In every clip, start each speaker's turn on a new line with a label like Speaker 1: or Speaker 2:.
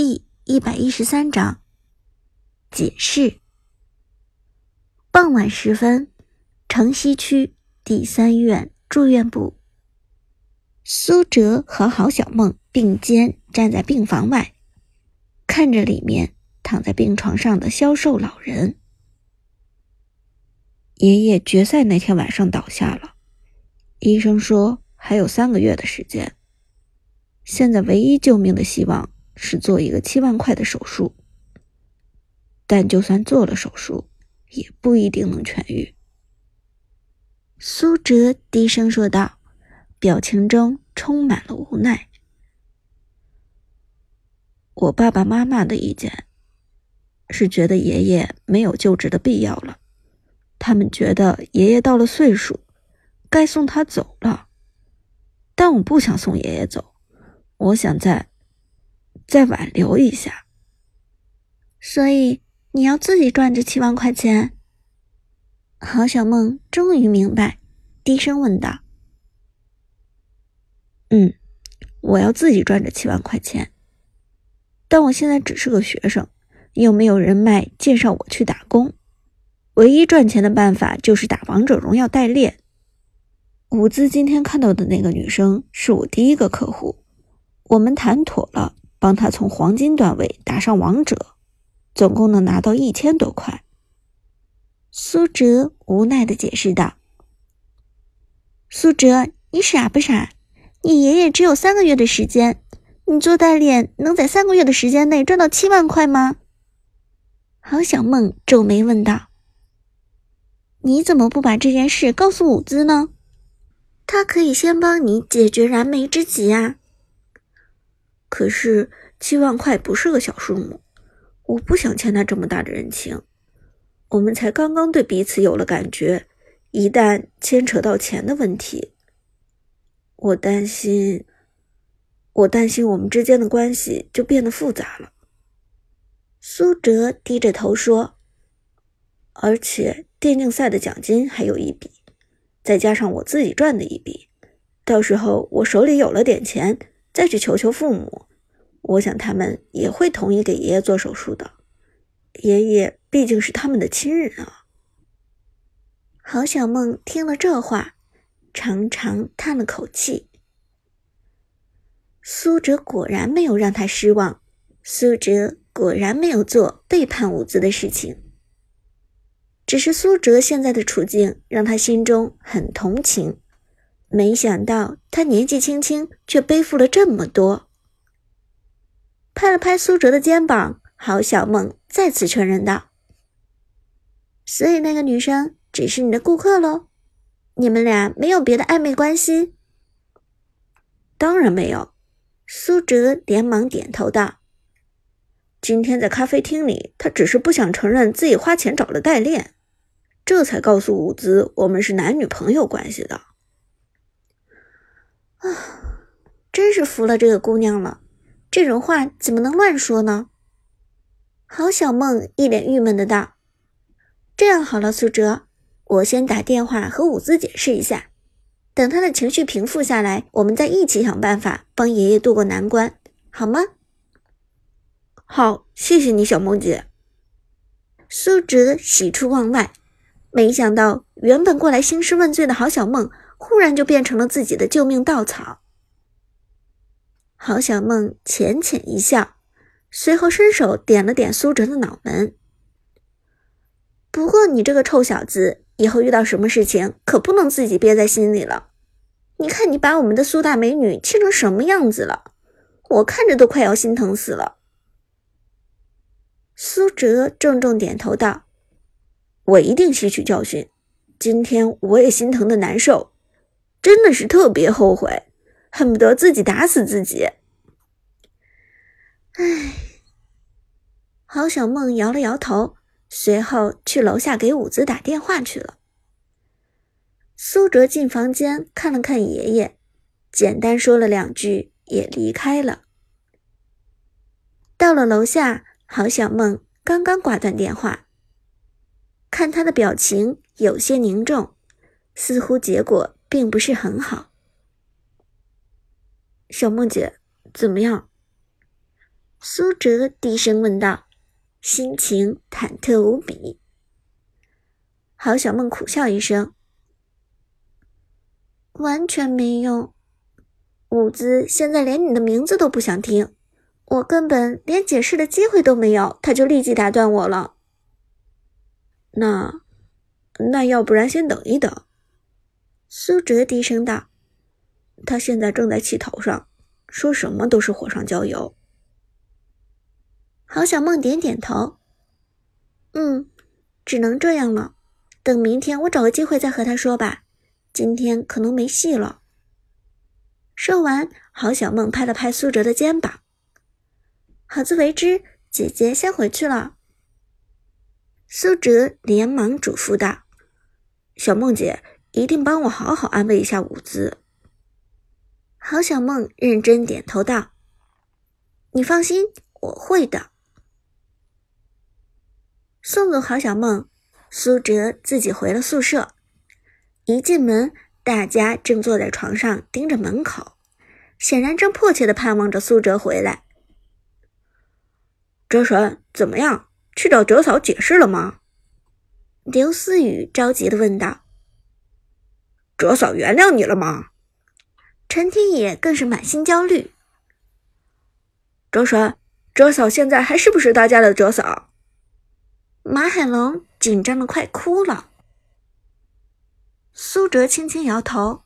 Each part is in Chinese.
Speaker 1: 第一百一十三章解释。傍晚时分，城西区第三院住院部，苏哲和郝小梦并肩站在病房外，看着里面躺在病床上的消瘦老人。爷爷决赛那天晚上倒下了，医生说还有三个月的时间。现在唯一救命的希望是做一个七万块的手术，但就算做了手术，也不一定能痊愈。苏哲低声说道，表情中充满了无奈。我爸爸妈妈的意见是觉得爷爷没有救治的必要了，他们觉得爷爷到了岁数，该送他走了，但我不想送爷爷走。我想在再挽留一下，所以你要自己赚这七万块钱。郝小梦终于明白，低声问道：“嗯，我要自己赚这七万块钱，但我现在只是个学生，又没有人脉介绍我去打工，唯一赚钱的办法就是打王者荣耀代练。伍兹今天看到的那个女生是我第一个客户。”我们谈妥了，帮他从黄金段位打上王者，总共能拿到一千多块。苏哲无奈的解释道：“苏哲，你傻不傻？你爷爷只有三个月的时间，你做代练能在三个月的时间内赚到七万块吗？”郝小梦皱眉问道：“你怎么不把这件事告诉伍兹呢？他可以先帮你解决燃眉之急啊。”可是七万块不是个小数目，我不想欠他这么大的人情。我们才刚刚对彼此有了感觉，一旦牵扯到钱的问题，我担心，我担心我们之间的关系就变得复杂了。苏哲低着头说：“而且电竞赛的奖金还有一笔，再加上我自己赚的一笔，到时候我手里有了点钱。”再去求求父母，我想他们也会同意给爷爷做手术的。爷爷毕竟是他们的亲人啊。郝小梦听了这话，长长叹了口气。苏哲果然没有让他失望，苏哲果然没有做背叛伍兹的事情。只是苏哲现在的处境让他心中很同情。没想到他年纪轻轻，却背负了这么多。拍了拍苏哲的肩膀，郝小梦再次承认道：“所以那个女生只是你的顾客喽？你们俩没有别的暧昧关系？”“当然没有。”苏哲连忙点头道：“今天在咖啡厅里，他只是不想承认自己花钱找了代练，这才告诉伍兹我们是男女朋友关系的。”啊，真是服了这个姑娘了！这种话怎么能乱说呢？郝小梦一脸郁闷的道：“这样好了，苏哲，我先打电话和伍兹解释一下，等他的情绪平复下来，我们再一起想办法帮爷爷渡过难关，好吗？”“好，谢谢你，小梦姐。”苏哲喜出望外，没想到原本过来兴师问罪的郝小梦。忽然就变成了自己的救命稻草。郝小梦浅浅一笑，随后伸手点了点苏哲的脑门。不过你这个臭小子，以后遇到什么事情可不能自己憋在心里了。你看你把我们的苏大美女气成什么样子了，我看着都快要心疼死了。苏哲重重点头道：“我一定吸取教训，今天我也心疼的难受。”真的是特别后悔，恨不得自己打死自己。唉，郝小梦摇了摇头，随后去楼下给伍子打电话去了。苏哲进房间看了看爷爷，简单说了两句，也离开了。到了楼下，郝小梦刚刚挂断电话，看他的表情有些凝重，似乎结果。并不是很好，小梦姐，怎么样？苏哲低声问道，心情忐忑无比。郝小梦苦笑一声：“完全没用。伍兹现在连你的名字都不想听，我根本连解释的机会都没有，他就立即打断我了。
Speaker 2: 那，那要不然先等一等。”
Speaker 1: 苏哲低声道：“
Speaker 2: 他现在正在气头上，说什么都是火上浇油。”
Speaker 1: 郝小梦点点头：“嗯，只能这样了。”等明天我找个机会再和他说吧，今天可能没戏了。说完，郝小梦拍了拍苏哲的肩膀：“好自为之，姐姐先回去了。”苏哲连忙嘱咐道：“
Speaker 2: 小梦姐，一定帮我好好安慰一下伍兹。”
Speaker 1: 郝小梦认真点头道：“你放心，我会的。”送走郝小梦。苏哲自己回了宿舍，一进门，大家正坐在床上盯着门口，显然正迫切的盼望着苏哲回来。
Speaker 2: 哲神，怎么样？去找哲嫂解释了吗？
Speaker 1: 刘思雨着急的问道。
Speaker 2: 哲嫂原谅你了吗？
Speaker 1: 陈天野更是满心焦虑。
Speaker 2: 哲神，哲嫂现在还是不是大家的哲嫂？
Speaker 1: 马海龙。紧张的快哭了。苏哲轻轻摇头：“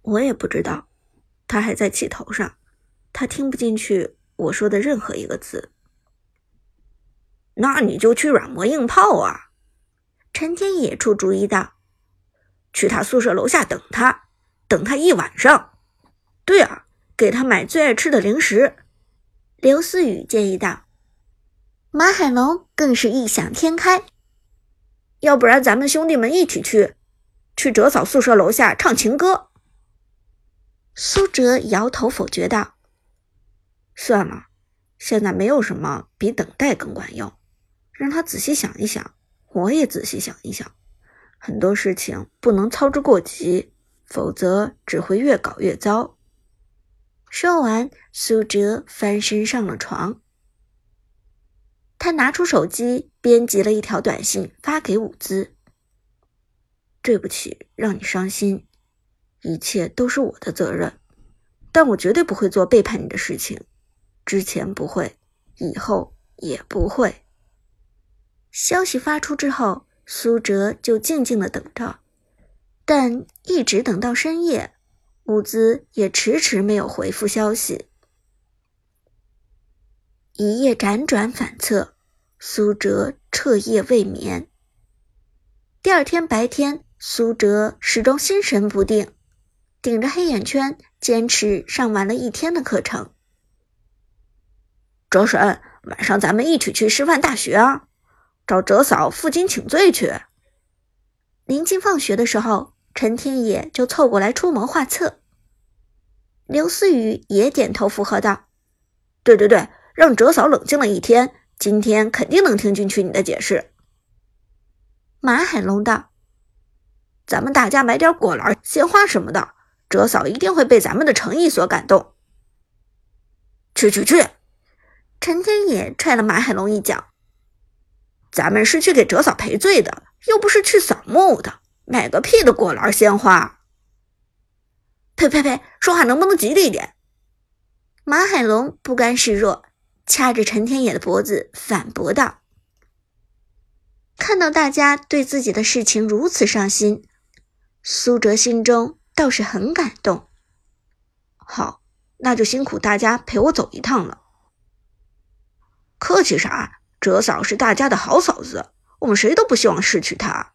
Speaker 2: 我也不知道，他还在气头上，他听不进去我说的任何一个字。”那你就去软磨硬泡啊！
Speaker 1: 陈天野出主意道：“
Speaker 2: 去他宿舍楼下等他，等他一晚上。对啊，给他买最爱吃的零食。”
Speaker 1: 刘思雨建议道。马海龙更是异想天开。
Speaker 2: 要不然咱们兄弟们一起去，去哲嫂宿舍楼下唱情歌。
Speaker 1: 苏哲摇头否决道：“
Speaker 2: 算了，现在没有什么比等待更管用。让他仔细想一想，我也仔细想一想，很多事情不能操之过急，否则只会越搞越糟。”
Speaker 1: 说完，苏哲翻身上了床。他拿出手机，编辑了一条短信发给伍兹：“
Speaker 2: 对不起，让你伤心，一切都是我的责任，但我绝对不会做背叛你的事情，之前不会，以后也不会。”
Speaker 1: 消息发出之后，苏哲就静静的等着，但一直等到深夜，伍兹也迟迟没有回复消息。一夜辗转反侧，苏哲彻夜未眠。第二天白天，苏哲始终心神不定，顶着黑眼圈，坚持上完了一天的课程。
Speaker 2: 哲神，晚上咱们一起去师范大学啊，找哲嫂负荆请罪去。
Speaker 1: 临近放学的时候，陈天野就凑过来出谋划策。刘思雨也点头附和道：“
Speaker 2: 对对对。”让哲嫂冷静了一天，今天肯定能听进去你的解释。
Speaker 1: 马海龙道：“
Speaker 2: 咱们大家买点果篮、鲜花什么的，哲嫂一定会被咱们的诚意所感动。”去去去！
Speaker 1: 陈天野踹了马海龙一脚：“
Speaker 2: 咱们是去给哲嫂赔罪的，又不是去扫墓的，买个屁的果篮、鲜花！”
Speaker 1: 呸呸呸！说话能不能吉利一点？马海龙不甘示弱。掐着陈天野的脖子反驳道：“看到大家对自己的事情如此上心，苏哲心中倒是很感动。
Speaker 2: 好，那就辛苦大家陪我走一趟了。客气啥？哲嫂是大家的好嫂子，我们谁都不希望失去她。”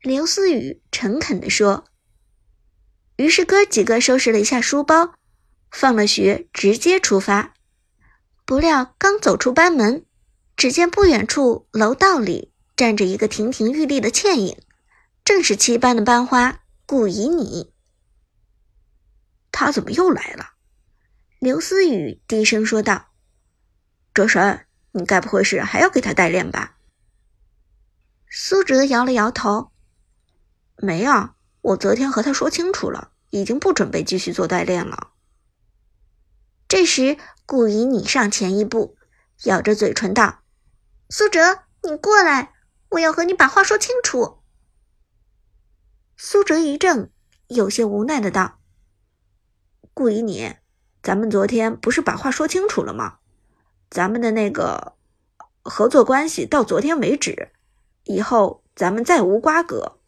Speaker 1: 刘思雨诚恳地说。于是哥几个收拾了一下书包，放了学直接出发。不料刚走出班门，只见不远处楼道里站着一个亭亭玉立的倩影，正是七班的班花顾以你。
Speaker 2: 他怎么又来了？
Speaker 1: 刘思雨低声说道：“
Speaker 2: 哲神，你该不会是还要给他代练吧？”
Speaker 1: 苏哲摇了摇头：“
Speaker 2: 没啊，我昨天和他说清楚了，已经不准备继续做代练了。”
Speaker 1: 这时。
Speaker 2: 顾以你上前一步，咬着嘴唇道：“苏哲，你过来，我要和你把话说清楚。”
Speaker 1: 苏哲一怔，有些无奈的道：“
Speaker 2: 顾以你，咱们昨天不是把话说清楚了吗？咱们的那个合作关系到昨天为止，以后咱们再无瓜葛。”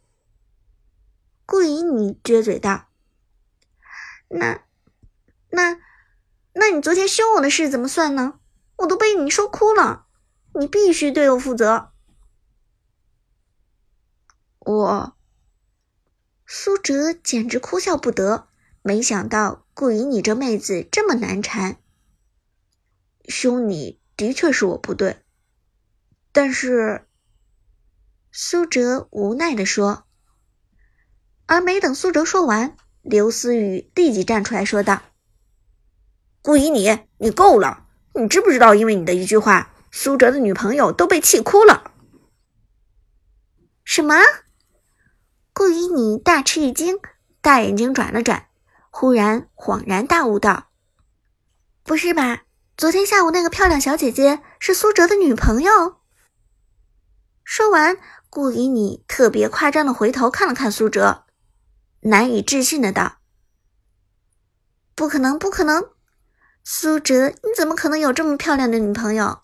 Speaker 1: 顾以你撅嘴道：“那、那、那你昨天凶我的事怎么算呢？我都被你说哭了，你必须对我负责。”
Speaker 2: 我。
Speaker 1: 苏哲简直哭笑不得，没想到顾以你这妹子这么难缠。
Speaker 2: 凶你的确是我不对，但是，
Speaker 1: 苏哲无奈地说。而没等苏哲说完，刘思雨立即站出来说道：“
Speaker 2: 顾以你，你够了！你知不知道，因为你的一句话，苏哲的女朋友都被气哭了？”
Speaker 1: 什么？顾以你大吃一惊，大眼睛转了转，忽然恍然大悟道：“不是吧？昨天下午那个漂亮小姐姐是苏哲的女朋友？”说完，顾以你特别夸张的回头看了看苏哲，难以置信的道：“不可能，不可能！苏哲，你怎么可能有这么漂亮的女朋友？